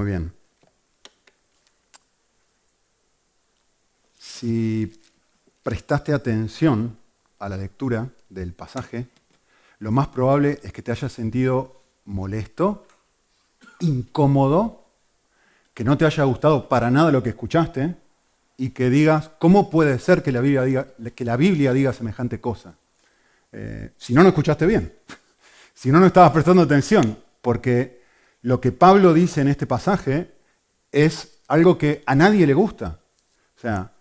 Muy bien. Si prestaste atención a la lectura del pasaje, lo más probable es que te hayas sentido molesto, incómodo, que no te haya gustado para nada lo que escuchaste y que digas, ¿cómo puede ser que la Biblia diga, que la Biblia diga semejante cosa? Eh, si no, no escuchaste bien. Si no, no estabas prestando atención. Porque lo que Pablo dice en este pasaje es algo que a nadie le gusta. O sea,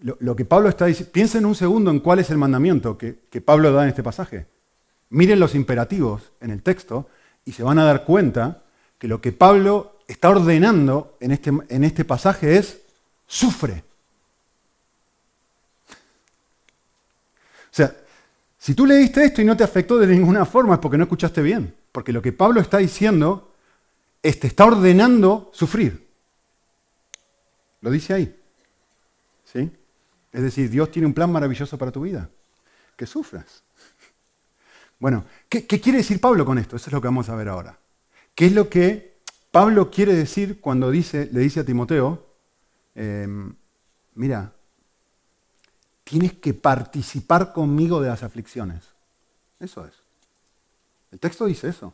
lo, que Pablo está diciendo, piensen un segundo en cuál es el mandamiento que, Pablo da en este pasaje. Miren los imperativos en el texto y se van a dar cuenta que lo que Pablo está ordenando en este, en este pasaje es sufre. O sea, si tú leíste esto y no te afectó de ninguna forma es porque no escuchaste bien. Porque lo que Pablo está diciendo es te está ordenando sufrir. Lo dice ahí. ¿Sí? Es decir, Dios tiene un plan maravilloso para tu vida. Que sufras. Bueno, ¿qué, quiere decir Pablo con esto? Eso es lo que vamos a ver ahora. ¿Qué es lo que Pablo quiere decir cuando dice, le dice a Timoteo, em, mira, tienes que participar conmigo de las aflicciones? Eso es. El texto dice eso.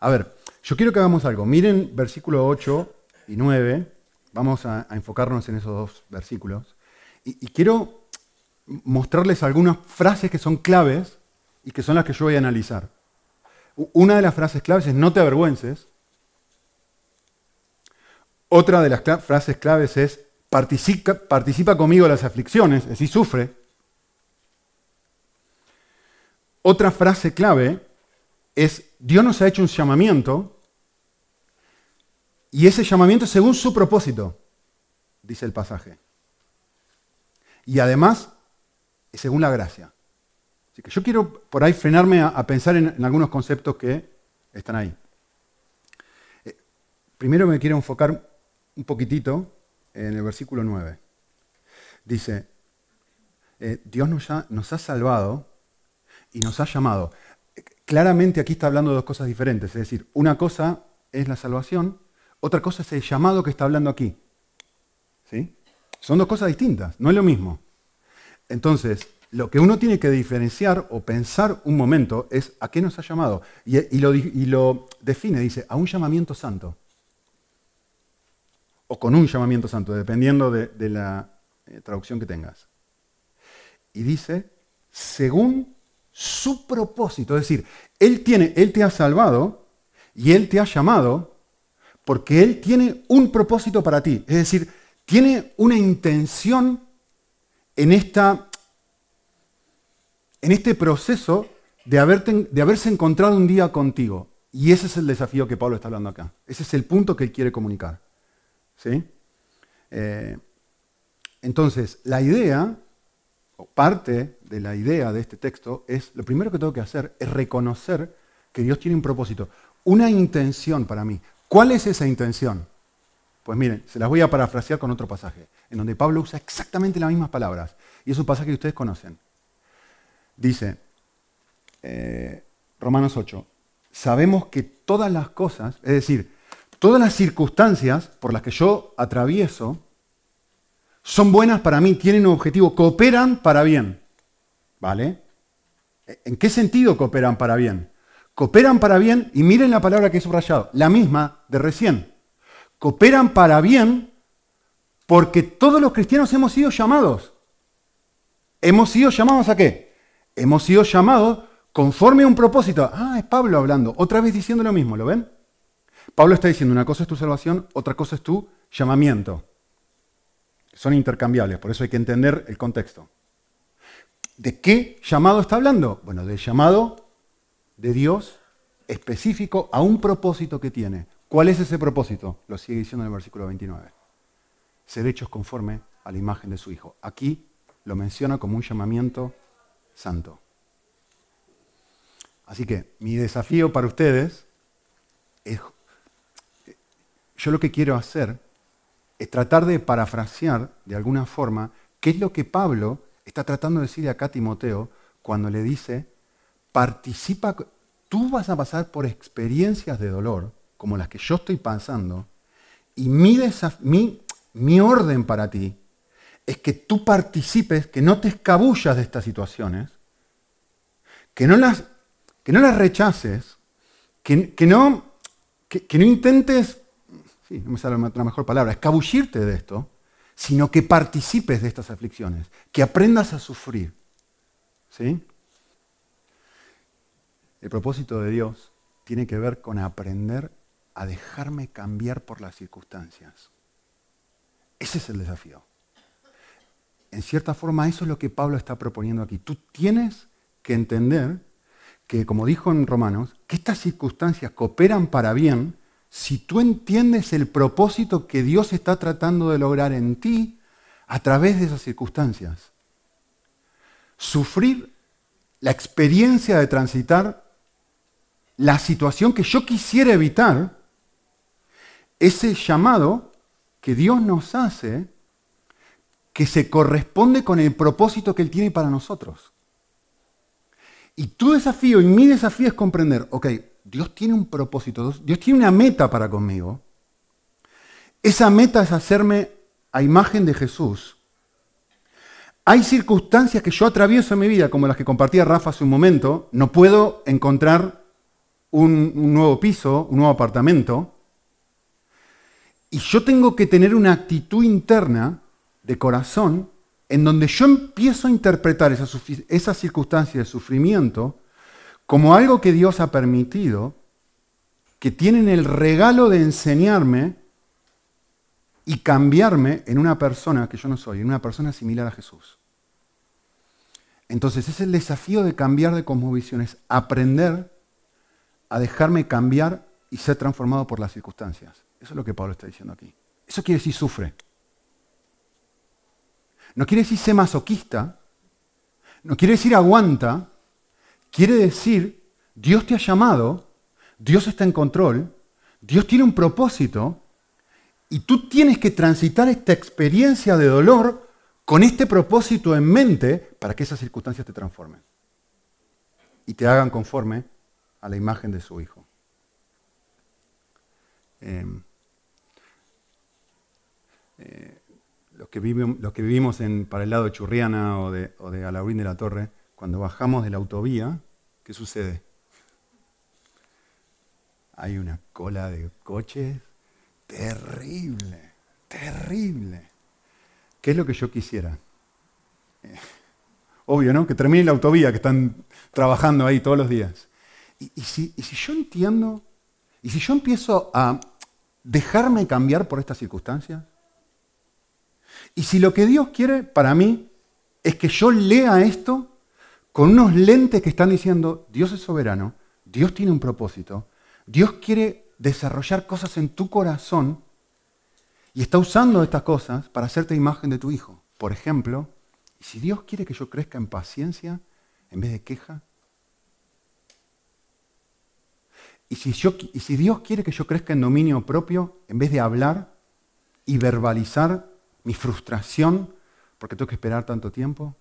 A ver, yo quiero que hagamos algo. Miren versículo 8 y 9. Vamos a enfocarnos en esos dos versículos. Y, quiero mostrarles algunas frases que son claves y que son las que yo voy a analizar. Una de las frases claves es no te avergüences. Otra de las frases claves es participa, participa conmigo las aflicciones, es decir, sufre. Otra frase clave es Dios nos ha hecho un llamamiento y ese llamamiento es según su propósito, dice el pasaje y además según la gracia. Así que yo quiero por ahí frenarme a, pensar en, algunos conceptos que están ahí. Eh, primero me quiero enfocar un poquitito en el versículo 9. Dice, eh, Dios nos ha salvado y nos ha llamado. Claramente aquí está hablando de dos cosas diferentes. Es decir, una cosa es la salvación, otra cosa es el llamado que está hablando aquí. ¿Sí? Son dos cosas distintas, no es lo mismo. Entonces, lo que uno tiene que diferenciar o pensar un momento es a qué nos ha llamado. Y, lo, define, dice, a un llamamiento santo. O con un llamamiento santo, dependiendo de, la eh, traducción que tengas. Y dice, según su propósito. Es decir, él, tiene, él te ha salvado y Él te ha llamado porque Él tiene un propósito para ti. Es decir, tiene una intención en, esta, en este proceso de, de haberse encontrado un día contigo. Y ese es el desafío que Pablo está hablando acá. Ese es el punto que él quiere comunicar. ¿Sí? Eh, entonces, la idea, o parte de la idea de este texto, es, lo primero que tengo que hacer es reconocer que Dios tiene un propósito, una intención para mí. ¿Cuál es esa intención? Pues miren, se las voy a parafrasear con otro pasaje, en donde Pablo usa exactamente las mismas palabras. Y es un pasaje que ustedes conocen. Dice, eh, Romanos 8, sabemos que todas las cosas, es decir, todas las circunstancias por las que yo atravieso, son buenas para mí, tienen un objetivo, cooperan para bien. ¿Vale? ¿En qué sentido cooperan para bien? Cooperan para bien, y miren la palabra que he subrayado, la misma de recién cooperan para bien porque todos los cristianos hemos sido llamados. ¿Hemos sido llamados a qué? Hemos sido llamados conforme a un propósito. Ah, es Pablo hablando, otra vez diciendo lo mismo, ¿lo ven? Pablo está diciendo, una cosa es tu salvación, otra cosa es tu llamamiento. Son intercambiables, por eso hay que entender el contexto. ¿De qué llamado está hablando? Bueno, del llamado de Dios específico a un propósito que tiene. ¿Cuál es ese propósito? Lo sigue diciendo en el versículo 29. Ser hechos conforme a la imagen de su Hijo. Aquí lo menciona como un llamamiento santo. Así que mi desafío para ustedes es, yo lo que quiero hacer es tratar de parafrasear de alguna forma qué es lo que Pablo está tratando de decir acá a Timoteo cuando le dice, participa, tú vas a pasar por experiencias de dolor, como las que yo estoy pasando, y mi, mi, mi orden para ti es que tú participes, que no te escabullas de estas situaciones, que no las, que no las rechaces, que, no, que, no intentes, sí, no me sale la mejor palabra, escabullirte de esto, sino que participes de estas aflicciones, que aprendas a sufrir. ¿Sí? El propósito de Dios tiene que ver con aprender a dejarme cambiar por las circunstancias. Ese es el desafío. En cierta forma, eso es lo que Pablo está proponiendo aquí. Tú tienes que entender que, como dijo en Romanos, que estas circunstancias cooperan para bien si tú entiendes el propósito que Dios está tratando de lograr en ti a través de esas circunstancias. Sufrir la experiencia de transitar la situación que yo quisiera evitar, ese llamado que Dios nos hace, que se corresponde con el propósito que Él tiene para nosotros. Y tu desafío y mi desafío es comprender, ok, Dios tiene un propósito, Dios tiene una meta para conmigo. Esa meta es hacerme a imagen de Jesús. Hay circunstancias que yo atravieso en mi vida, como las que compartía Rafa hace un momento. No puedo encontrar un, nuevo piso, un nuevo apartamento. Y yo tengo que tener una actitud interna de corazón en donde yo empiezo a interpretar esas circunstancias de sufrimiento como algo que Dios ha permitido, que tienen el regalo de enseñarme y cambiarme en una persona que yo no soy, en una persona similar a Jesús. Entonces, es el desafío de cambiar de cosmovisión, es aprender a dejarme cambiar y ser transformado por las circunstancias. Eso es lo que Pablo está diciendo aquí. Eso quiere decir sufre. No quiere decir ser masoquista, no quiere decir aguanta, quiere decir Dios te ha llamado, Dios está en control, Dios tiene un propósito y tú tienes que transitar esta experiencia de dolor con este propósito en mente para que esas circunstancias te transformen y te hagan conforme a la imagen de su Hijo. eh, eh los que, vivimos, en, para el lado de Churriana o de, o de Alaurín de la Torre, cuando bajamos de la autovía, ¿qué sucede? Hay una cola de coches terrible, terrible. ¿Qué es lo que yo quisiera? Eh, obvio, ¿no? Que termine la autovía, que están trabajando ahí todos los días. y, y si yo entiendo, y si yo empiezo a dejarme cambiar por estas circunstancias, y si lo que Dios quiere para mí es que yo lea esto con unos lentes que están diciendo, Dios es soberano, Dios tiene un propósito, Dios quiere desarrollar cosas en tu corazón y está usando estas cosas para hacerte imagen de tu hijo. Por ejemplo, si Dios quiere que yo crezca en paciencia en vez de queja, y si, y si Dios quiere que yo crezca en dominio propio en vez de hablar y verbalizar mi frustración porque tengo que esperar tanto tiempo.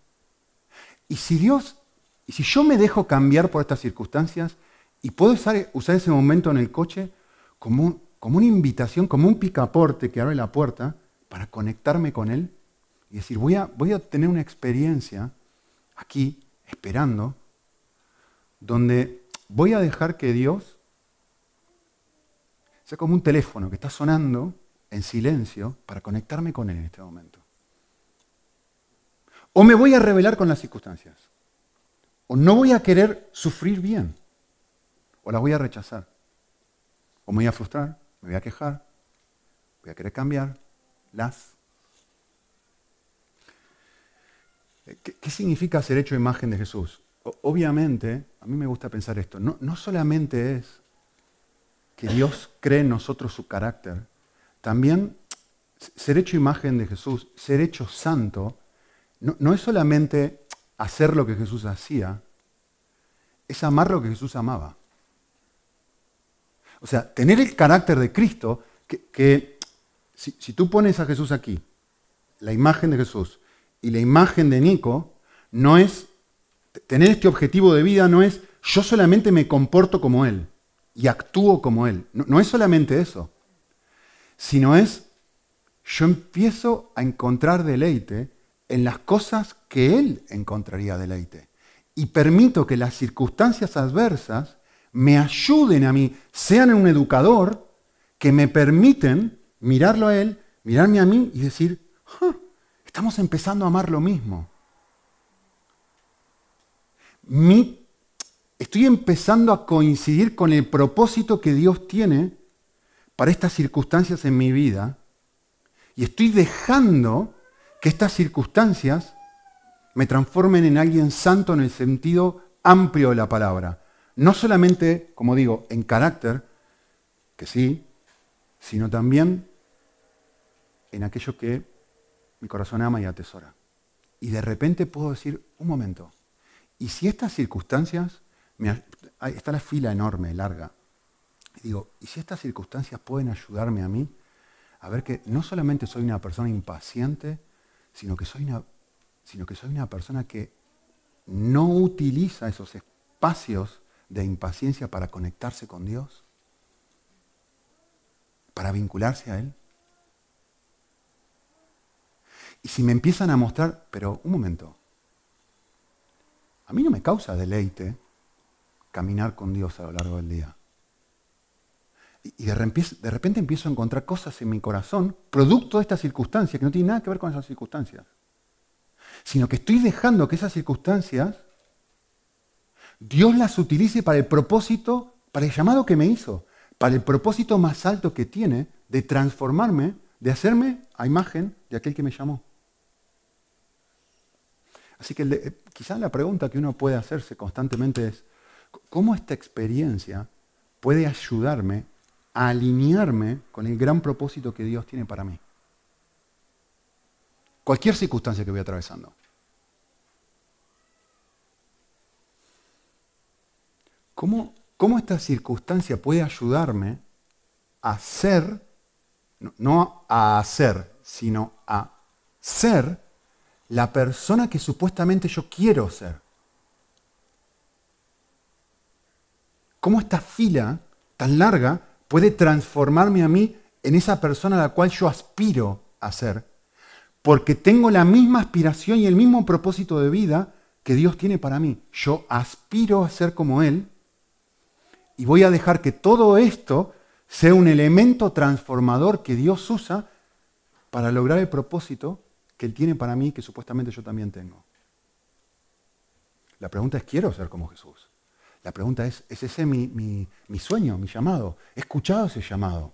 Y si Dios, y si yo me dejo cambiar por estas circunstancias y puedo usar, ese momento en el coche como, como una invitación, como un picaporte que abre la puerta para conectarme con Él y decir, voy a, voy a tener una experiencia aquí, esperando, donde voy a dejar que Dios sea como un teléfono que está sonando en silencio para conectarme con Él en este momento. O me voy a revelar con las circunstancias. O no voy a querer sufrir bien. O las voy a rechazar. O me voy a frustrar, me voy a quejar, voy a querer cambiar las. ¿Qué, significa ser hecho imagen de Jesús? obviamente, a mí me gusta pensar esto, no, no solamente es que Dios cree en nosotros su carácter, también ser hecho imagen de Jesús, ser hecho santo, no, es solamente hacer lo que Jesús hacía, es amar lo que Jesús amaba. O sea, tener el carácter de Cristo, que, si, tú pones a Jesús aquí, la imagen de Jesús y la imagen de Nico, no es, tener este objetivo de vida no es, yo solamente me comporto como Él. y actúo como Él. No, es solamente eso, sino es, yo empiezo a encontrar deleite en las cosas que Él encontraría deleite. Y permito que las circunstancias adversas me ayuden a mí, sean un educador que me permiten mirarlo a Él, mirarme a mí y decir, estamos empezando a amar lo mismo. Mi estoy empezando a coincidir con el propósito que Dios tiene para estas circunstancias en mi vida y estoy dejando que estas circunstancias me transformen en alguien santo en el sentido amplio de la palabra. No solamente, como digo, en carácter, que sí, sino también en aquello que mi corazón ama y atesora. Y de repente puedo decir, un momento, ¿y si estas circunstancias está la fila enorme, larga. Digo, ¿y si estas circunstancias pueden ayudarme a mí a ver que no solamente soy una persona impaciente, sino que soy una, sino que soy una persona que no utiliza esos espacios de impaciencia para conectarse con Dios? ¿Para vincularse a Él? Y si me empiezan a mostrar, pero un momento, a mí no me causa deleite caminar con Dios a lo largo del día. Y de repente, empiezo a encontrar cosas en mi corazón, producto de esta circunstancia, que no tiene nada que ver con esas circunstancias. Sino que estoy dejando que esas circunstancias Dios las utilice para el propósito, para el llamado que me hizo, para el propósito más alto que tiene de transformarme, de hacerme a imagen de aquel que me llamó. Así que quizás la pregunta que uno puede hacerse constantemente es, cómo esta experiencia puede ayudarme a alinearme con el gran propósito que Dios tiene para mí. Cualquier circunstancia que voy atravesando. ¿Cómo, cómo esta circunstancia puede ayudarme a ser, no a hacer, sino a ser la persona que supuestamente yo quiero ser? cómo esta fila tan larga puede transformarme a mí en esa persona a la cual yo aspiro a ser. Porque tengo la misma aspiración y el mismo propósito de vida que Dios tiene para mí. Yo aspiro a ser como Él y voy a dejar que todo esto sea un elemento transformador que Dios usa para lograr el propósito que Él tiene para mí que supuestamente yo también tengo. La pregunta es, ¿quiero ser como Jesús? La pregunta es, ¿es ese mi, sueño, mi llamado? ¿He escuchado ese llamado?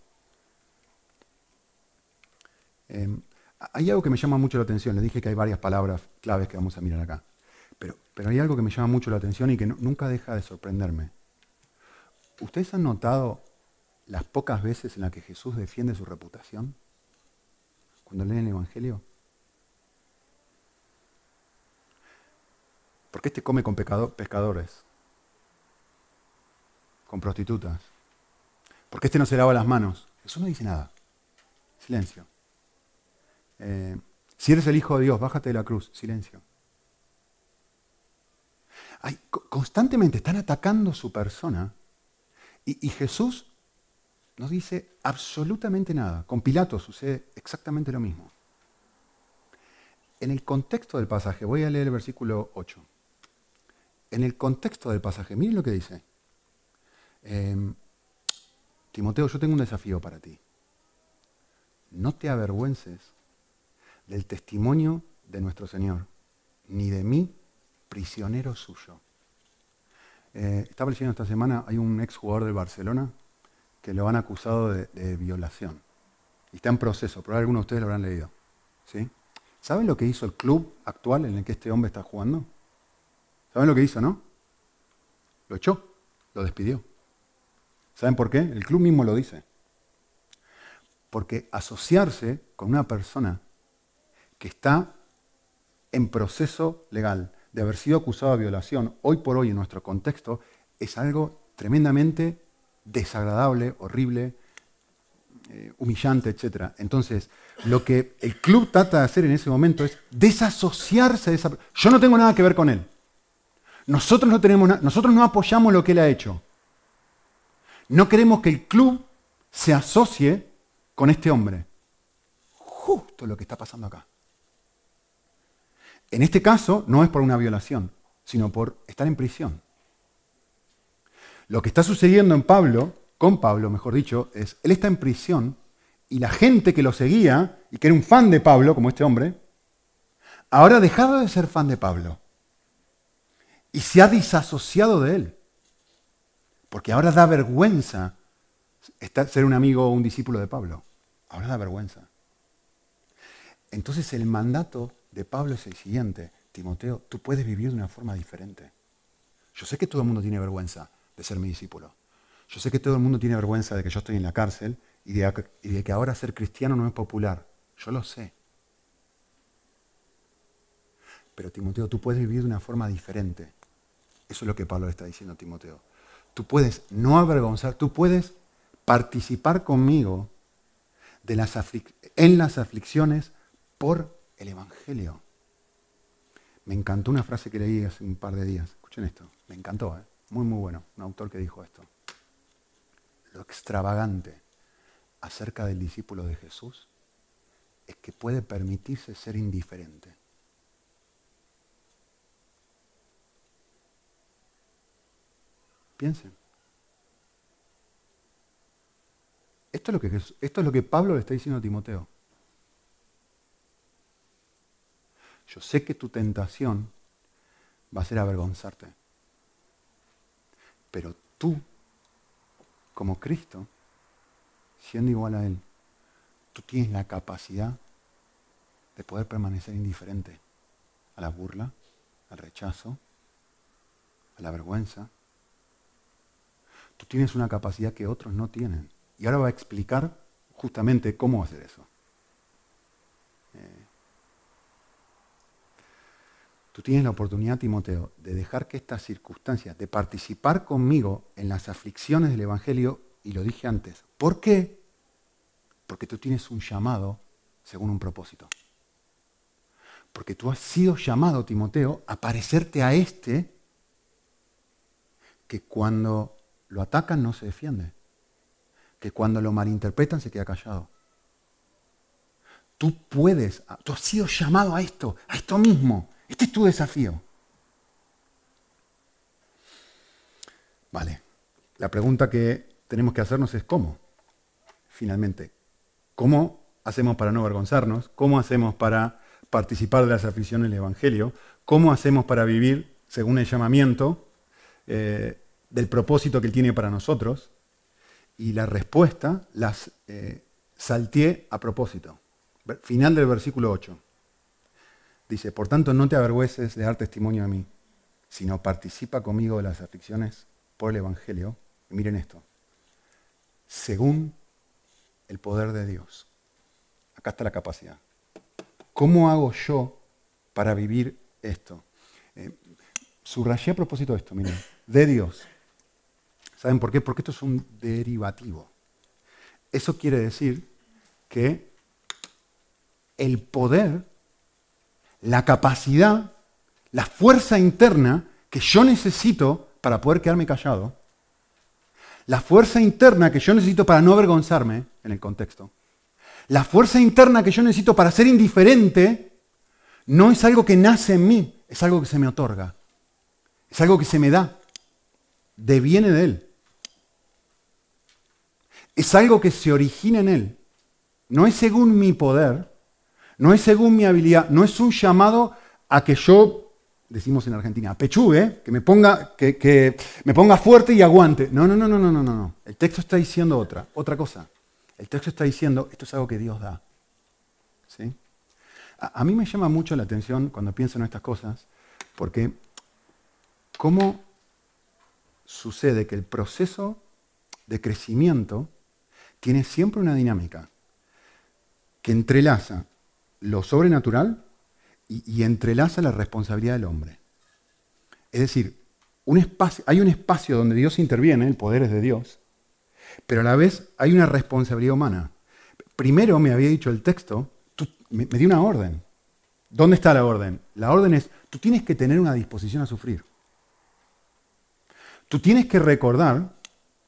Em, hay algo que me llama mucho la atención. Le dije que hay varias palabras claves que vamos a mirar acá. Pero, hay algo que me llama mucho la atención y que nunca deja de sorprenderme. ¿Ustedes han notado las pocas veces en las que Jesús defiende su reputación? Cuando leen el Evangelio. ¿Por qué este come con pescadores? Con prostitutas? ¿Por qué este no se lava las manos? Jesús no dice nada. Silencio. Eh, si eres el Hijo de Dios, bájate de la cruz. Silencio. constantemente están atacando su persona y, y Jesús no dice absolutamente nada. Con Pilato sucede exactamente lo mismo. En el contexto del pasaje, voy a leer el versículo 8. En el contexto del pasaje, miren lo que dice. Em, Timoteo, yo tengo un desafío para ti. No te avergüences del testimonio de nuestro Señor, ni de mí, prisionero suyo. Eh, estaba leyendo esta semana, hay un ex jugador del Barcelona que lo han acusado de, violación. Y está en proceso, probablemente algunos de ustedes lo habrán leído. ¿sí? ¿Saben lo que hizo el club actual en el que este hombre está jugando? ¿Saben lo que hizo, no? Lo echó, lo despidió. ¿Saben por qué? El club mismo lo dice. Porque asociarse con una persona que está en proceso legal de haber sido acusado de violación, hoy por hoy en nuestro contexto, es algo tremendamente desagradable, horrible, eh, humillante, etc. Entonces, lo que el club trata de hacer en ese momento es desasociarse de esa persona. Yo no tengo nada que ver con él. Nosotros no, tenemos nosotros no apoyamos lo que él ha hecho. No queremos que el club se asocie con este hombre. Justo lo que está pasando acá. En este caso no es por una violación, sino por estar en prisión. Lo que está sucediendo en Pablo, con Pablo, mejor dicho, es, él está en prisión y la gente que lo seguía y que era un fan de Pablo, como este hombre, ahora ha dejado de ser fan de Pablo y se ha disasociado de él. Porque ahora da vergüenza ser un amigo o un discípulo de Pablo. Ahora da vergüenza. Entonces el mandato de Pablo es el siguiente. Timoteo, tú puedes vivir de una forma diferente. Yo sé que todo el mundo tiene vergüenza de ser mi discípulo. Yo sé que todo el mundo tiene vergüenza de que yo estoy en la cárcel y de, que ahora ser cristiano no es popular. Yo lo sé. Pero Timoteo, tú puedes vivir de una forma diferente. Eso es lo que Pablo está diciendo a Timoteo. Tú puedes no avergonzar, tú puedes participar conmigo en las aflicciones por el Evangelio. Me encantó una frase que leí hace un par de días. Escuchen esto. Me encantó, ¿eh? muy, muy bueno. Un autor que dijo esto. Lo extravagante acerca del discípulo de Jesús es que puede permitirse ser indiferente. Piensen. Esto es, lo que, esto es lo que Pablo le está diciendo a Timoteo. Yo sé que tu tentación va a ser avergonzarte. Pero tú, como Cristo, siendo igual a Él, tú tienes la capacidad de poder permanecer indiferente a la burla, al rechazo, a la vergüenza, Tú tienes una capacidad que otros no tienen. Y ahora va a explicar justamente cómo hacer eso. Eh, tú tienes la oportunidad, Timoteo, de dejar que estas circunstancias, de participar conmigo en las aflicciones del Evangelio, y lo dije antes. ¿Por qué? Porque tú tienes un llamado según un propósito. Porque tú has sido llamado, Timoteo, a parecerte a este que cuando lo atacan no se defiende. Que cuando lo malinterpretan se queda callado. Tú puedes, tú has sido llamado a esto, a esto mismo. Este es tu desafío. Vale. La pregunta que tenemos que hacernos es cómo. Finalmente, ¿cómo hacemos para no avergonzarnos? ¿Cómo hacemos para participar de las aficiones del Evangelio? ¿Cómo hacemos para vivir según el llamamiento? Eh, del propósito que Él tiene para nosotros y la respuesta las eh, salteé a propósito. Final del versículo 8. Dice, por tanto no te avergüeces de dar testimonio a mí, sino participa conmigo de las aflicciones por el Evangelio. Y miren esto, según el poder de Dios. Acá está la capacidad. ¿Cómo hago yo para vivir esto? Eh, subrayé a propósito de esto, miren, de Dios. ¿Saben por qué? Porque esto es un derivativo. Eso quiere decir que el poder, la capacidad, la fuerza interna que yo necesito para poder quedarme callado, la fuerza interna que yo necesito para no avergonzarme en el contexto, la fuerza interna que yo necesito para ser indiferente, no es algo que nace en mí, es algo que se me otorga, es algo que se me da, deviene de Él es algo que se origina en Él. No es según mi poder, no es según mi habilidad, no es un llamado a que yo, decimos en Argentina, pechugue, que me ponga, que, me ponga fuerte y aguante. No, no, no, no, no, no, no. El texto está diciendo otra, otra cosa. El texto está diciendo, esto es algo que Dios da. ¿Sí? A, a mí me llama mucho la atención cuando pienso en estas cosas, porque cómo sucede que el proceso de crecimiento tiene siempre una dinámica que entrelaza lo sobrenatural y, entrelaza la responsabilidad del hombre. Es decir, hay un espacio donde Dios interviene, el poder es de Dios, pero a la vez hay una responsabilidad humana. Primero me había dicho el texto, me, me dio una orden. ¿Dónde está la orden? La orden es, tú tienes que tener una disposición a sufrir. Tú tienes que recordar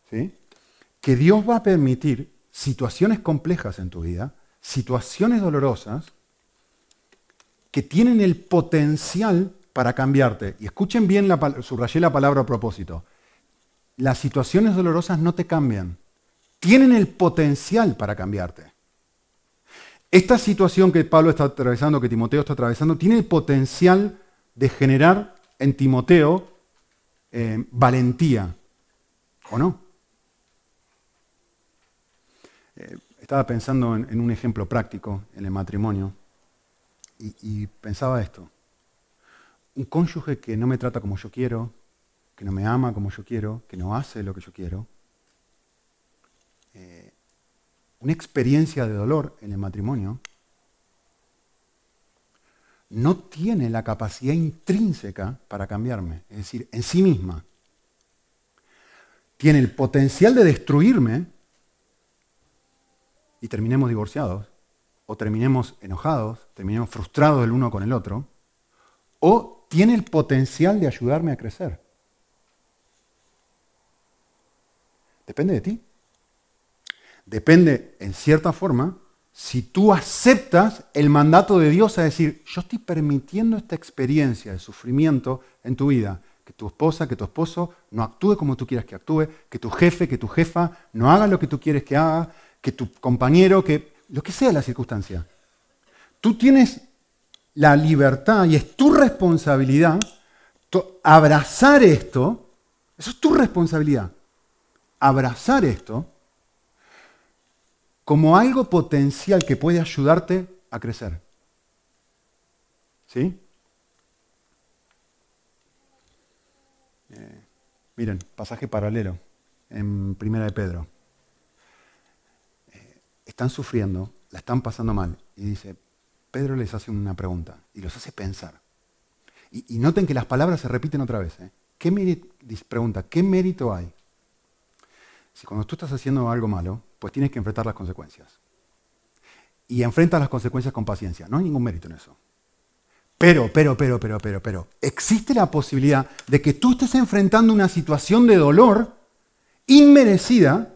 ¿sí? Que Dios va a permitir situaciones complejas en tu vida, situaciones dolorosas, que tienen el potencial para cambiarte. Y escuchen bien, subrayé la palabra a propósito. Las situaciones dolorosas no te cambian. Tienen el potencial para cambiarte. Esta situación que Pablo está atravesando, que Timoteo está atravesando, tiene el potencial de generar en Timoteo eh, valentía. ¿O no? Eh, estaba pensando en, un ejemplo práctico en el matrimonio y pensaba esto un cónyuge que no me trata como yo quiero, que no me ama como yo quiero, que no hace lo que yo quiero, eh, una experiencia de dolor en el matrimonio, no tiene la capacidad intrínseca para cambiarme, es decir, en sí misma. Tiene el potencial de destruirme y terminemos divorciados, o terminemos enojados, terminemos frustrados el uno con el otro, o tiene el potencial de ayudarme a crecer. Depende de ti. Depende, en cierta forma, si tú aceptas el mandato de Dios a decir, yo estoy permitiendo esta experiencia de sufrimiento en tu vida, que tu esposa, que tu esposo no actúe como tú quieras que actúe, que tu jefe, que tu jefa no haga lo que tú quieres que haga, que tu compañero, que lo que sea la circunstancia. Tú tienes la libertad y es tu responsabilidad abrazar esto, eso es tu responsabilidad, abrazar esto como algo potencial que puede ayudarte a crecer. ¿Sí? Eh, miren, pasaje paralelo en Primera de Pedro. Están sufriendo, la están pasando mal. Y dice, Pedro les hace una pregunta y los hace pensar. Y, noten que las palabras se repiten otra vez. ¿eh? ¿Qué pregunta, ¿qué mérito hay? Si cuando tú estás haciendo algo malo, pues tienes que enfrentar las consecuencias. Y enfrentas las consecuencias con paciencia. No hay ningún mérito en eso. Pero, pero, pero, pero, pero, pero, existe la posibilidad de que tú estés enfrentando una situación de dolor inmerecida,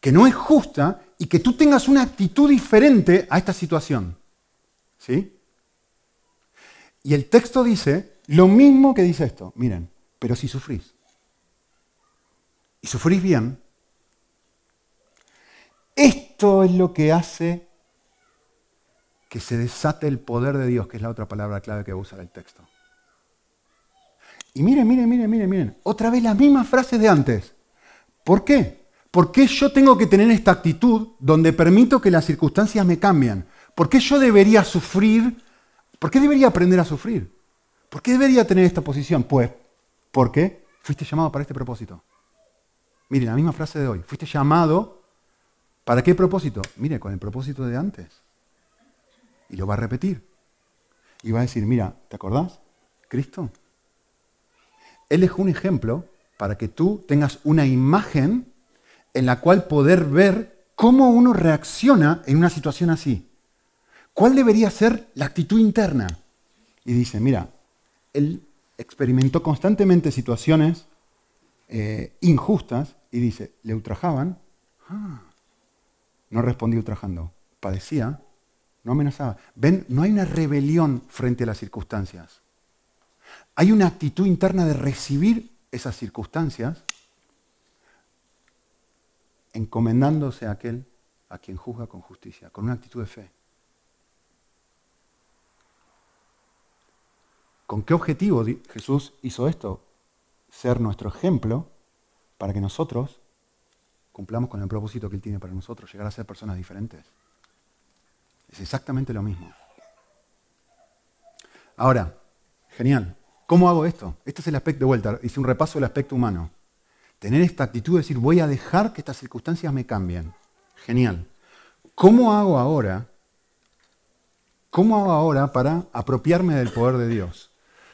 que no es justa y que tú tengas una actitud diferente a esta situación. ¿Sí? Y el texto dice lo mismo que dice esto. Miren, pero si sufrís, y sufrís bien, esto es lo que hace que se desate el poder de Dios, que es la otra palabra clave que va a usar el texto. Y miren, miren, miren, miren, miren, otra vez las mismas frases de antes. ¿Por qué? ¿Por qué yo tengo que tener esta actitud donde permito que las circunstancias me cambien? ¿Por qué yo debería sufrir? ¿Por qué debería aprender a sufrir? ¿Por qué debería tener esta posición? Pues porque fuiste llamado para este propósito. Miren, la misma frase de hoy. Fuiste llamado para qué propósito? Mire, con el propósito de antes. Y lo va a repetir. Y va a decir, mira, ¿te acordás? Cristo. Él dejó un ejemplo para que tú tengas una imagen en la cual poder ver cómo uno reacciona en una situación así. ¿Cuál debería ser la actitud interna? Y dice, mira, él experimentó constantemente situaciones eh, injustas y dice, le ultrajaban, ah, no respondía ultrajando, padecía, no amenazaba. Ven, no hay una rebelión frente a las circunstancias. Hay una actitud interna de recibir esas circunstancias encomendándose a aquel a quien juzga con justicia, con una actitud de fe. ¿Con qué objetivo Jesús hizo esto? Ser nuestro ejemplo para que nosotros cumplamos con el propósito que Él tiene para nosotros, llegar a ser personas diferentes. Es exactamente lo mismo. Ahora, genial. ¿Cómo hago esto? Este es el aspecto de vuelta. Hice un repaso del aspecto humano. Tener esta actitud de decir, voy a dejar que estas circunstancias me cambien. Genial. ¿Cómo hago ahora? ¿Cómo hago ahora para apropiarme del poder de Dios?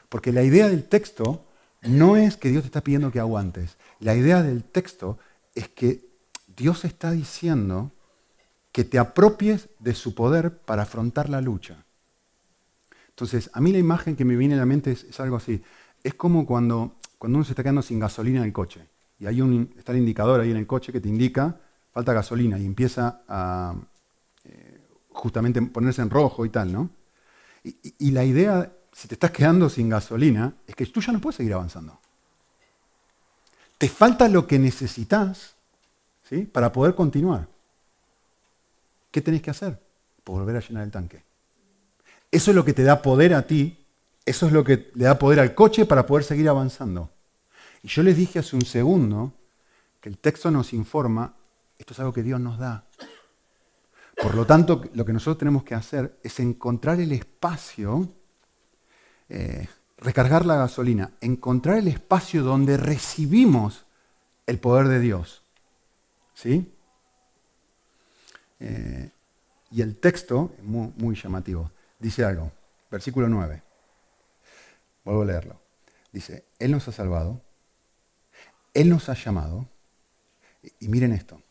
Porque la idea del texto no es que Dios te está pidiendo que aguantes. La idea del texto es que Dios está diciendo que te apropies de su poder para afrontar la lucha. Entonces, a mí la imagen que me viene a la mente es, algo así. Es como cuando, cuando uno se está quedando sin gasolina en el coche y hay un, está el indicador ahí en el coche que te indica falta gasolina y empieza a eh, justamente ponerse en rojo y tal, ¿no? Y, la idea, si te estás quedando sin gasolina, es que tú ya no puedes seguir avanzando. Te falta lo que necesitas ¿sí? para poder continuar. ¿Qué tenés que hacer? Volver a llenar el tanque. Eso es lo que te da poder a ti, eso es lo que le da poder al coche para poder seguir avanzando. Y yo les dije hace un segundo que el texto nos informa, esto es algo que Dios nos da. Por lo tanto, lo que nosotros tenemos que hacer es encontrar el espacio, eh, recargar la gasolina, encontrar el espacio donde recibimos el poder de Dios. ¿Sí? Eh, y el texto es muy, muy llamativo. Dice algo, versículo 9. Vuelvo a leerlo. Dice, Él nos ha salvado, Él nos ha llamado, y miren esto,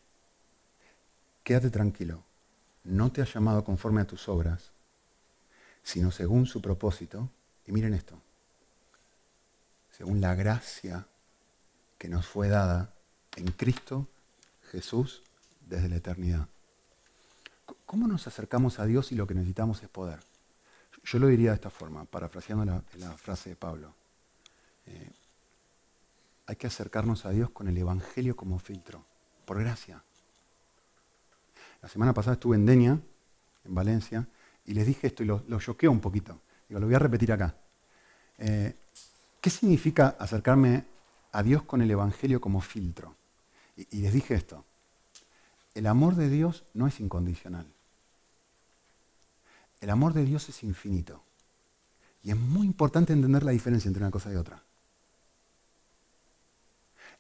quédate tranquilo, no te ha llamado conforme a tus obras, sino según su propósito, y miren esto, según la gracia que nos fue dada en Cristo Jesús desde la eternidad. ¿Cómo nos acercamos a Dios y lo que necesitamos es poder? Yo lo diría de esta forma, parafraseando la, frase de Pablo. Eh, hay que acercarnos a Dios con el Evangelio como filtro, por gracia. La semana pasada estuve en Denia, en Valencia, y les dije esto y lo, choqueo un poquito. Digo, lo voy a repetir acá. Eh, ¿Qué significa acercarme a Dios con el Evangelio como filtro? y les dije esto. El amor de Dios no es incondicional. El amor de Dios es infinito. Y es muy importante entender la diferencia entre una cosa y otra.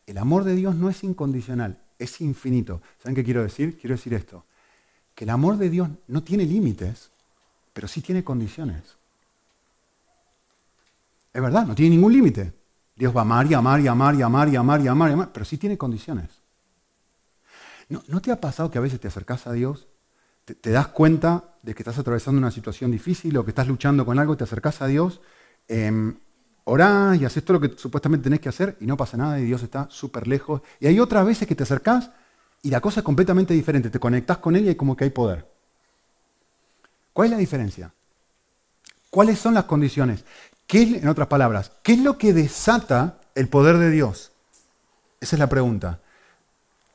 El amor de Dios no es incondicional, es infinito. ¿Saben qué quiero decir? Quiero decir esto. Que el amor de Dios no tiene límites, pero sí tiene condiciones. Es verdad, no tiene ningún límite. Dios va a amar y amar y amar y amar y amar y amar y amar, pero sí tiene condiciones. ¿No, ¿No, te ha pasado que a veces te acercas a Dios te, das cuenta de que estás atravesando una situación difícil o que estás luchando con algo, te acercás a Dios, eh, orás y haces todo lo que supuestamente tenés que hacer y no pasa nada y Dios está súper lejos. Y hay otras veces que te acercás y la cosa es completamente diferente, te conectás con Él y hay como que hay poder. ¿Cuál es la diferencia? ¿Cuáles son las condiciones? ¿Qué en otras palabras, qué es lo que desata el poder de Dios? Esa es la pregunta.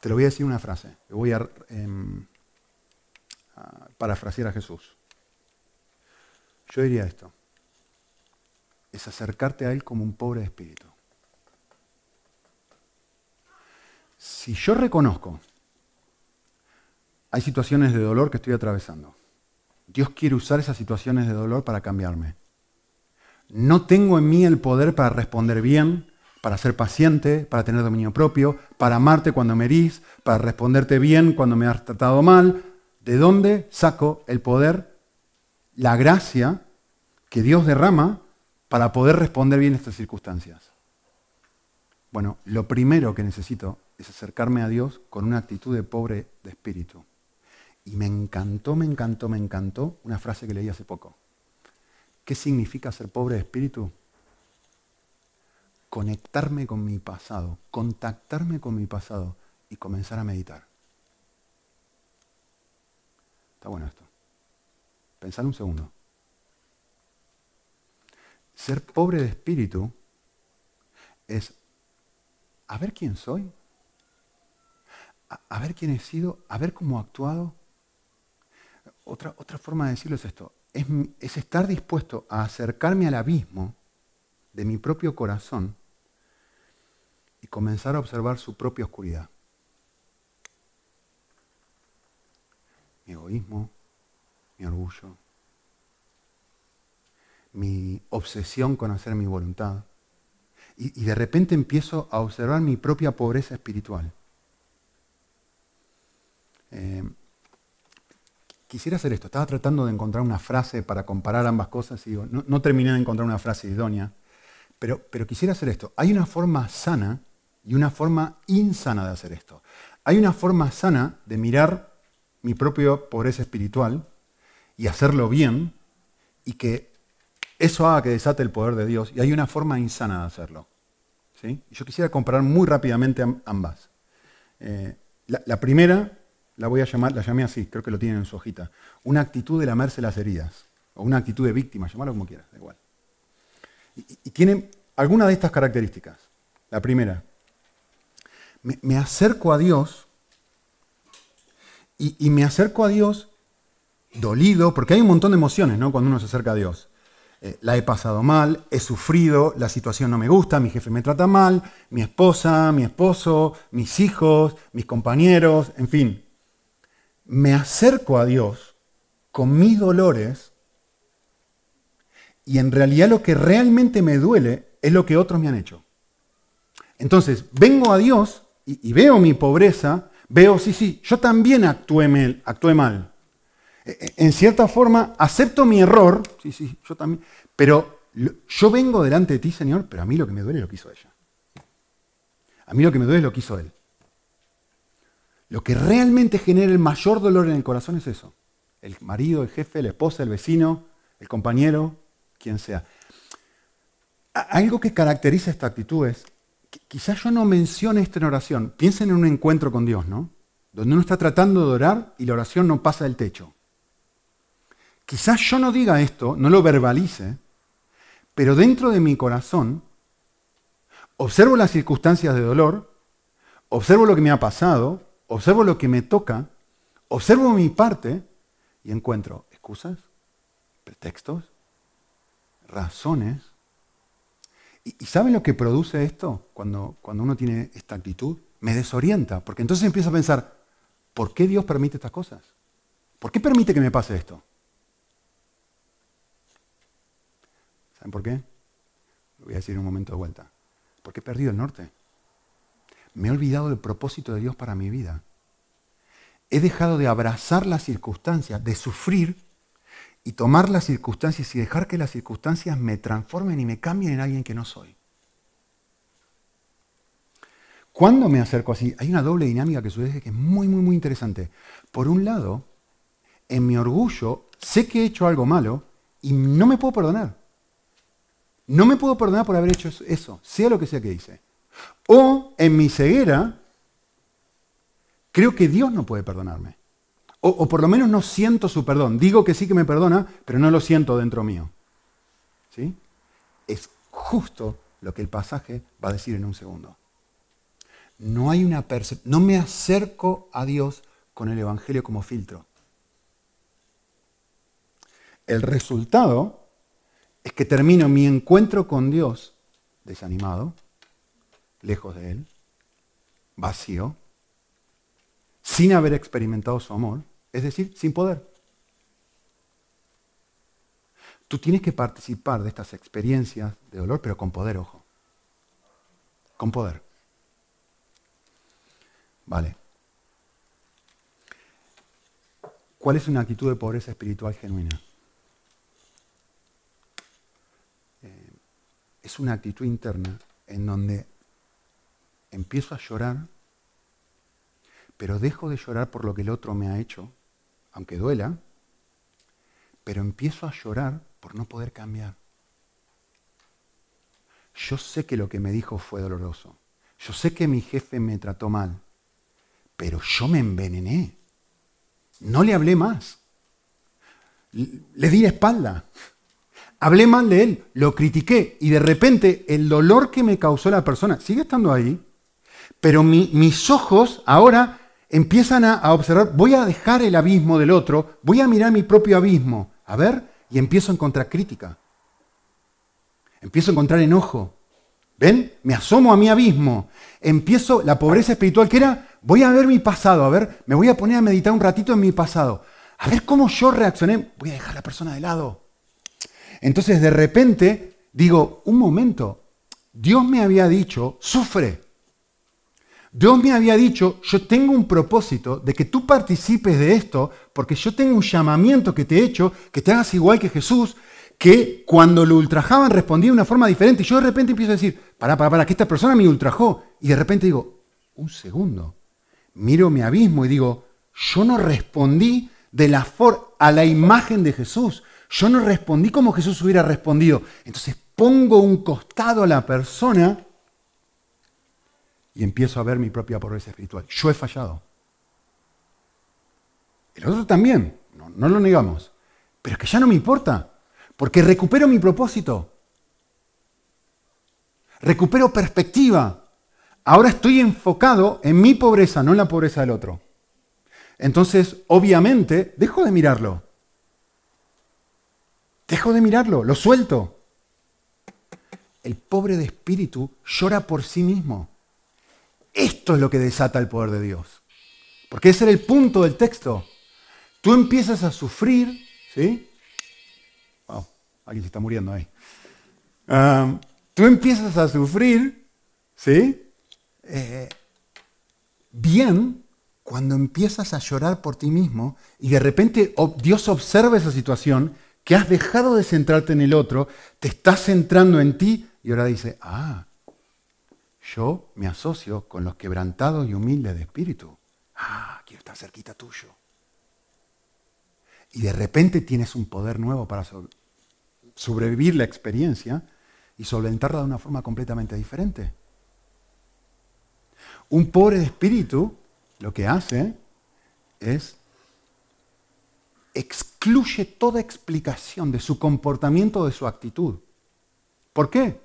Te lo voy a decir una frase. Voy a, em, parafrasear a Jesús. Yo diría esto, es acercarte a Él como un pobre espíritu. Si yo reconozco, hay situaciones de dolor que estoy atravesando. Dios quiere usar esas situaciones de dolor para cambiarme. No tengo en mí el poder para responder bien, para ser paciente, para tener dominio propio, para amarte cuando me herís, para responderte bien cuando me has tratado mal, ¿De dónde saco el poder, la gracia que Dios derrama para poder responder bien estas circunstancias? Bueno, lo primero que necesito es acercarme a Dios con una actitud de pobre de espíritu. Y me encantó, me encantó, me encantó una frase que leí hace poco. ¿Qué significa ser pobre de espíritu? Conectarme con mi pasado, contactarme con mi pasado y comenzar a meditar. Está bueno esto. Pensar un segundo. Ser pobre de espíritu es a ver quién soy, a, ver quién he sido, a ver cómo he actuado. Otra, otra forma de decirlo es esto, es, es estar dispuesto a acercarme al abismo de mi propio corazón y comenzar a observar su propia oscuridad. mi egoísmo, mi orgullo, mi obsesión con hacer mi voluntad. Y, de repente empiezo a observar mi propia pobreza espiritual. Eh, quisiera hacer esto. Estaba tratando de encontrar una frase para comparar ambas cosas y no, terminé de encontrar una frase idónea, pero, pero quisiera hacer esto. Hay una forma sana y una forma insana de hacer esto. Hay una forma sana de mirar mi propia pobreza espiritual y hacerlo bien y que eso haga que desate el poder de Dios. Y hay una forma insana de hacerlo. ¿sí? Yo quisiera comparar muy rápidamente ambas. Eh, la, primera la voy a llamar, la llamé así, creo que lo tienen en su hojita. Una actitud de lamerse las heridas, o una actitud de víctima, llamarlo como quieras, da igual. Y, tiene algunas de estas características. La primera, me, acerco a Dios y, y, me acerco a Dios dolido, porque hay un montón de emociones ¿no? cuando uno se acerca a Dios. Eh, la he pasado mal, he sufrido, la situación no me gusta, mi jefe me trata mal, mi esposa, mi esposo, mis hijos, mis compañeros, en fin. Me acerco a Dios con mis dolores y en realidad lo que realmente me duele es lo que otros me han hecho. Entonces, vengo a Dios y, veo mi pobreza, veo, sí, sí, yo también mal, actué mal. En cierta forma, acepto mi error, sí, sí, yo también, pero yo vengo delante de ti, Señor, pero a mí lo que me duele es lo que hizo ella. A mí lo que me duele es lo que hizo él. Lo que realmente genera el mayor dolor en el corazón es eso. El marido, el jefe, la esposa, el vecino, el compañero, quien sea. Algo que caracteriza esta actitud es, quizás yo no mencione esto en oración, piensen en un encuentro con Dios, ¿no? Donde uno está tratando de orar y la oración no pasa del techo. Quizás yo no diga esto, no lo verbalice, pero dentro de mi corazón observo las circunstancias de dolor, observo lo que me ha pasado, observo lo que me toca, observo mi parte y encuentro excusas, pretextos, razones. ¿Y, saben lo que produce esto cuando, cuando uno tiene esta actitud? Me desorienta, porque entonces empiezo a pensar, ¿por qué Dios permite estas cosas? ¿Por qué permite que me pase esto? ¿Saben por qué? Lo voy a decir en un momento de vuelta. Porque he perdido el norte. Me he olvidado del propósito de Dios para mi vida. He dejado de abrazar las circunstancias, de sufrir y tomar las circunstancias y dejar que las circunstancias me transformen y me cambien en alguien que no soy. Cuando me acerco así, hay una doble dinámica que sucede que es muy, muy, muy interesante. Por un lado, en mi orgullo, sé que he hecho algo malo y no me puedo perdonar. No me puedo perdonar por haber hecho eso, sea lo que sea que hice. O en mi ceguera, creo que Dios no puede perdonarme. O, por lo menos no siento su perdón. Digo que sí que me perdona, pero no lo siento dentro mío. ¿Sí? Es justo lo que el pasaje va a decir en un segundo. No hay una no me acerco a Dios con el evangelio como filtro. El resultado es que termino mi encuentro con Dios desanimado, lejos de Él, vacío, sin haber experimentado su amor, es decir, sin poder. Tú tienes que participar de estas experiencias de dolor, pero con poder, ojo. Con poder. Vale. ¿Cuál es una actitud de pobreza espiritual genuina? Es una actitud interna en donde empiezo a llorar, pero dejo de llorar por lo que el otro me ha hecho, aunque duela, pero empiezo a llorar por no poder cambiar. Yo sé que lo que me dijo fue doloroso. Yo sé que mi jefe me trató mal, pero yo me envenené. No le hablé más. Le di la espalda hablé mal de él, lo critiqué y de repente el dolor que me causó la persona sigue estando ahí, pero mis ojos ahora empiezan a, a, observar, voy a dejar el abismo del otro, voy a mirar mi propio abismo, a ver, y empiezo a encontrar crítica, empiezo a encontrar enojo. ¿Ven? Me asomo a mi abismo, empiezo la pobreza espiritual que era, voy a ver mi pasado, a ver, me voy a poner a meditar un ratito en mi pasado, a ver cómo yo reaccioné, voy a dejar a la persona de lado. Entonces de repente digo, un momento, Dios me había dicho, sufre. Dios me había dicho, yo tengo un propósito de que tú participes de esto, porque yo tengo un llamamiento que te he hecho, que te hagas igual que Jesús, que cuando lo ultrajaban respondía de una forma diferente. Y yo de repente empiezo a decir, para, para, para, que esta persona me ultrajó. Y de repente digo, un segundo. Miro mi abismo y digo, yo no respondí a la imagen de Jesús. Yo no respondí como Jesús hubiera respondido. Entonces pongo un costado a la persona y empiezo a ver mi propia pobreza espiritual. Yo he fallado. El otro también, no, lo negamos. Pero es que ya no me importa, porque recupero mi propósito. Recupero perspectiva. Ahora estoy enfocado en mi pobreza, no en la pobreza del otro. Entonces, obviamente, dejo de mirarlo. Dejo de mirarlo, lo suelto. El pobre de espíritu llora por sí mismo. Esto es lo que desata el poder de Dios. Porque ese era el punto del texto. Tú empiezas a sufrir, ¿sí? Wow, se está muriendo ahí. Ah, tú empiezas a sufrir, ¿sí? Eh, bien cuando empiezas a llorar por ti mismo y de repente Dios observa esa situación que has dejado de centrarte en el otro, te estás centrando en ti y ahora dice, ah, yo me asocio con los quebrantados y humildes de espíritu. Ah, quiero estar cerquita tuyo. Y de repente tienes un poder nuevo para sobrevivir la experiencia y solventarla de una forma completamente diferente. Un pobre de espíritu lo que hace es excluye toda explicación de su comportamiento, de su actitud. ¿Por qué?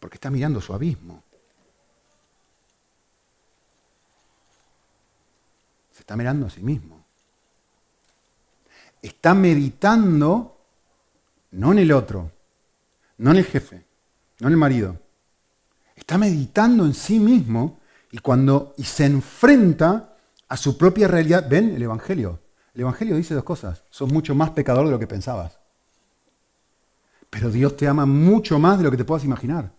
Porque está mirando su abismo. Se está mirando a sí mismo. Está meditando no en el otro, no en el jefe, no en el marido. Está meditando en sí mismo y cuando y se enfrenta a su propia realidad, ven el evangelio. El Evangelio dice dos cosas. Sos mucho más pecador de lo que pensabas. Pero Dios te ama mucho más de lo que te puedas imaginar.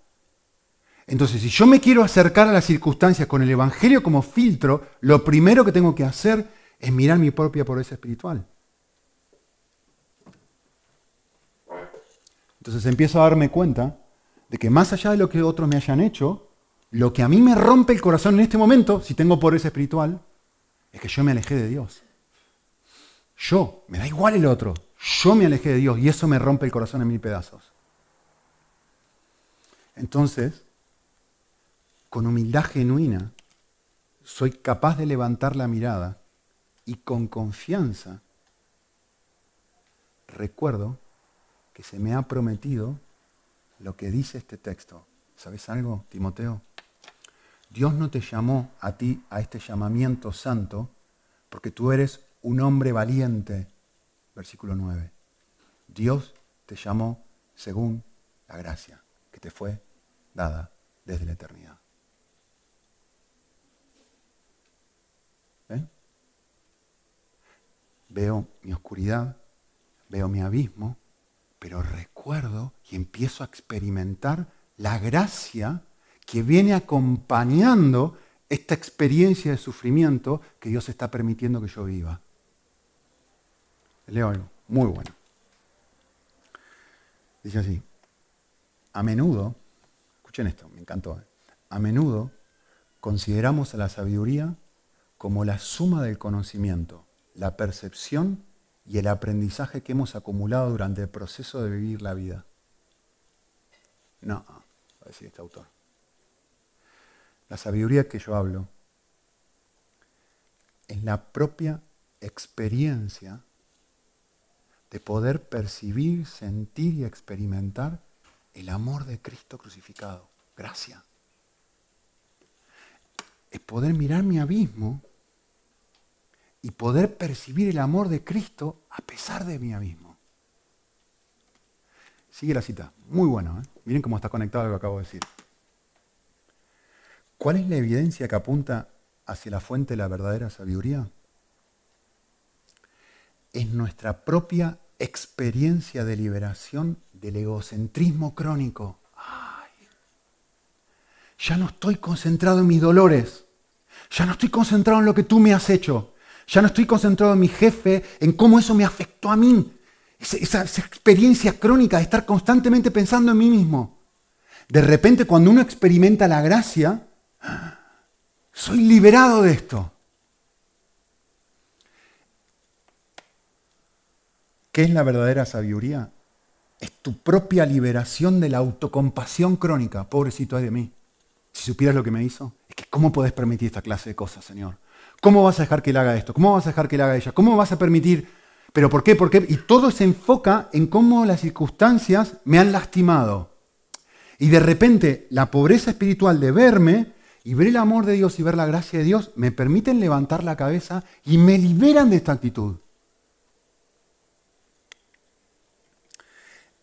Entonces, si yo me quiero acercar a las circunstancias con el Evangelio como filtro, lo primero que tengo que hacer es mirar mi propia pobreza espiritual. Entonces empiezo a darme cuenta de que más allá de lo que otros me hayan hecho, lo que a mí me rompe el corazón en este momento, si tengo pobreza espiritual, es que yo me alejé de Dios. Yo, me da igual el otro. Yo me alejé de Dios y eso me rompe el corazón en mil pedazos. Entonces, con humildad genuina, soy capaz de levantar la mirada y con confianza recuerdo que se me ha prometido lo que dice este texto. ¿Sabes algo, Timoteo? Dios no te llamó a ti a este llamamiento santo porque tú eres un hombre valiente. Versículo 9. Dios te llamó según la gracia que te fue dada desde la eternidad. ¿Ven? Veo mi oscuridad, veo mi abismo, pero recuerdo y empiezo a experimentar la gracia que viene acompañando esta experiencia de sufrimiento que Dios está permitiendo que yo viva. Leo algo muy bueno. Dice así, a menudo, escuchen esto, me encantó, ¿eh? a menudo consideramos a la sabiduría como la suma del conocimiento, la percepción y el aprendizaje que hemos acumulado durante el proceso de vivir la vida. No, va a decir este autor. La sabiduría que yo hablo es la propia experiencia de poder percibir, sentir y experimentar el amor de Cristo crucificado. Gracia. Es poder mirar mi abismo y poder percibir el amor de Cristo a pesar de mi abismo. Sigue la cita. Muy bueno. ¿eh? Miren cómo está conectado lo que acabo de decir. ¿Cuál es la evidencia que apunta hacia la fuente de la verdadera sabiduría? Es nuestra propia experiencia de liberación del egocentrismo crónico. ya no estoy concentrado en mis dolores. Ya no estoy concentrado en lo que tú me has hecho. Ya no estoy concentrado en mi jefe, en cómo eso me afectó a mí. Esa, esa experiencia crónica de estar constantemente pensando en mí mismo. De repente cuando uno experimenta la gracia, soy liberado de esto. ¿Qué es la verdadera sabiduría? Es tu propia liberación de la autocompasión crónica. Pobrecito de mí. Si supieras lo que me hizo, ¿Cómo puedes permitir esta clase de cosas, Señor? ¿Cómo vas a dejar que él haga esto? ¿Cómo vas a dejar que él haga ella? ¿Cómo vas a permitir? ¿Pero por qué? ¿Por qué? Y todo se enfoca en cómo las circunstancias me han lastimado. Y de repente la pobreza espiritual de verme y ver el amor de Dios y ver la gracia de Dios me permiten levantar la cabeza y me liberan de esta actitud.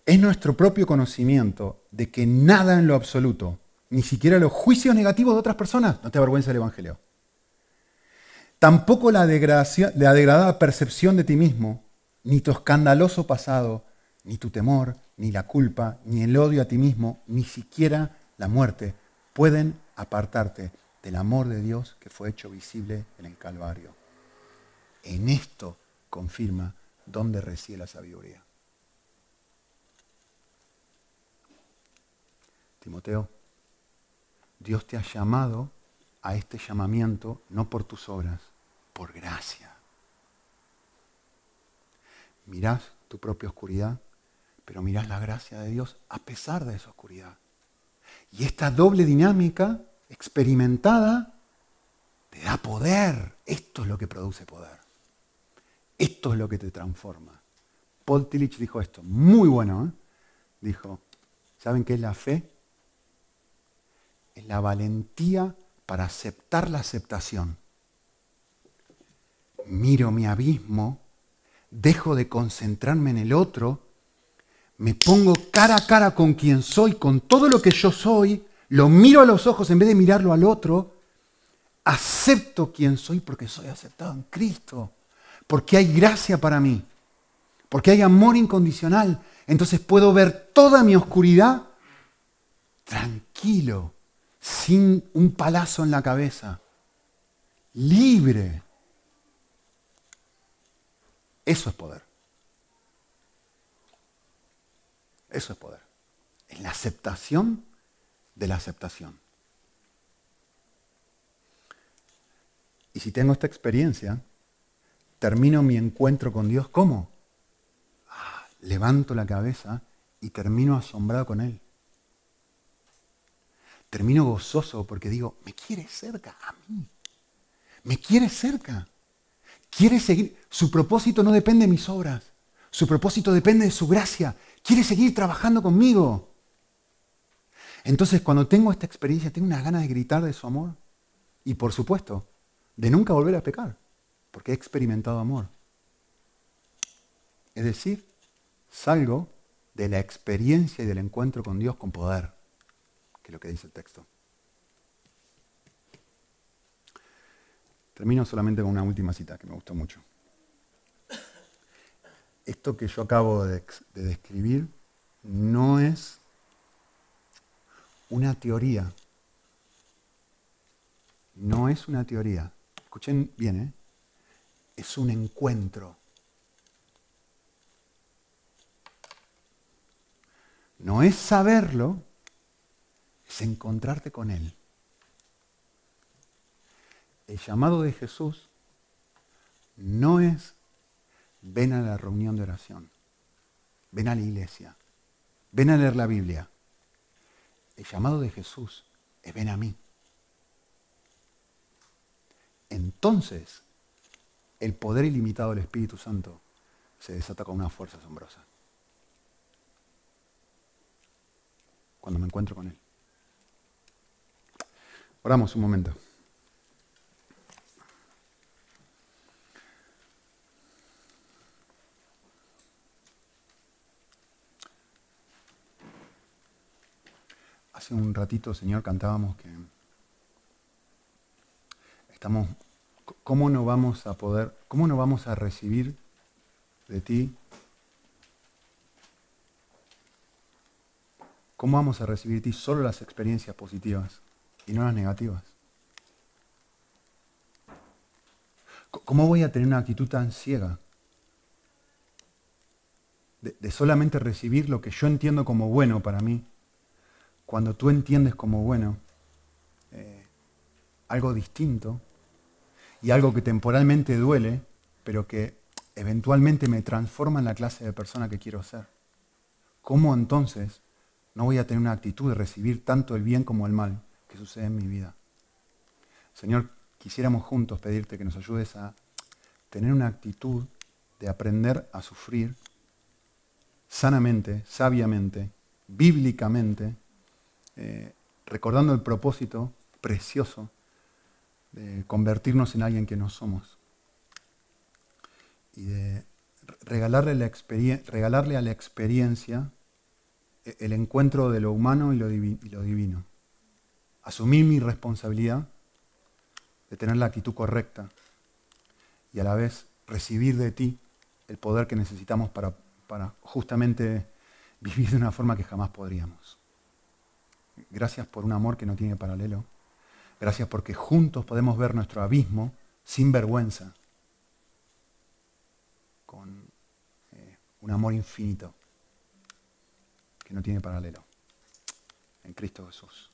Es nuestro propio conocimiento de que nada en lo absoluto, ni siquiera los juicios negativos de otras personas, no te avergüenza el Evangelio. Tampoco la, la degradada percepción de ti mismo, ni tu escandaloso pasado, ni tu temor, ni la culpa, ni el odio a ti mismo, ni siquiera la muerte pueden apartarte del amor de Dios que fue hecho visible en el Calvario. En esto confirma dónde reside la sabiduría. Timoteo, Dios te ha llamado a este llamamiento no por tus obras, por gracia. Mirás tu propia oscuridad pero mirás la gracia de Dios a pesar de esa oscuridad. Y esta doble dinámica experimentada te da poder. Esto es lo que produce poder. Esto es lo que te transforma. Paul Tillich dijo esto, muy bueno. ¿eh? Dijo, ¿saben qué es la fe? Es la valentía para aceptar la aceptación. Miro mi abismo, dejo de concentrarme en el otro me pongo cara a cara con quien soy, con todo lo que yo soy, lo miro a los ojos en vez de mirarlo al otro, acepto quien soy porque soy aceptado en Cristo, porque hay gracia para mí, porque hay amor incondicional. Entonces puedo ver toda mi oscuridad tranquilo, sin un palazo en la cabeza, libre. Eso es poder. Eso es poder. Es la aceptación de la aceptación. Y si tengo esta experiencia, termino mi encuentro con Dios, ¿cómo? Ah, levanto la cabeza y termino asombrado con Él. Termino gozoso porque digo, me quiere cerca a mí. Me quiere cerca. Quiere seguir. Su propósito no depende de mis obras. Su propósito depende de su gracia quiere seguir trabajando conmigo. Entonces cuando tengo esta experiencia, tengo unas ganas de gritar de su amor. Y por supuesto, de nunca volver a pecar, porque he experimentado amor. Es decir, salgo de la experiencia y del encuentro con Dios con poder, lo que dice el texto. Termino solamente con una última cita que me gustó mucho esto que yo acabo de, describir no es una teoría. No es una teoría. Escuchen bien, ¿eh? Es un encuentro. No es saberlo, es encontrarte con Él. El llamado de Jesús no es ven a la reunión de oración, ven a la iglesia, ven a leer la Biblia. El llamado de Jesús es ven a mí. Entonces, el poder ilimitado del Espíritu Santo se desata con una fuerza asombrosa. Cuando me encuentro con Él. Oramos un momento. Hace un ratito, Señor, cantábamos que estamos, ¿cómo no vamos a poder, cómo no vamos a recibir de ti? ¿Cómo vamos a recibir de ti solo las experiencias positivas y no las negativas? ¿Cómo voy a tener una actitud tan ciega de, solamente recibir lo que yo entiendo como bueno para mí cuando tú entiendes como bueno eh, algo distinto y algo que temporalmente duele, pero que eventualmente me transforma en la clase de persona que quiero ser. ¿Cómo entonces no voy a tener una actitud de recibir tanto el bien como el mal que sucede en mi vida? Señor, quisiéramos juntos pedirte que nos ayudes a tener una actitud de aprender a sufrir sanamente, sabiamente, bíblicamente, eh, recordando el propósito precioso de convertirnos en alguien que no somos y de regalarle, la regalarle a la experiencia e-, el encuentro de lo humano y lo, y lo divino. Asumir mi responsabilidad de tener la actitud correcta y a la vez recibir de ti el poder que necesitamos para, para justamente vivir de una forma que jamás podríamos. Gracias por un amor que no tiene paralelo. Gracias porque juntos podemos ver nuestro abismo sin vergüenza, con eh, un amor infinito que no tiene paralelo. En Cristo Jesús.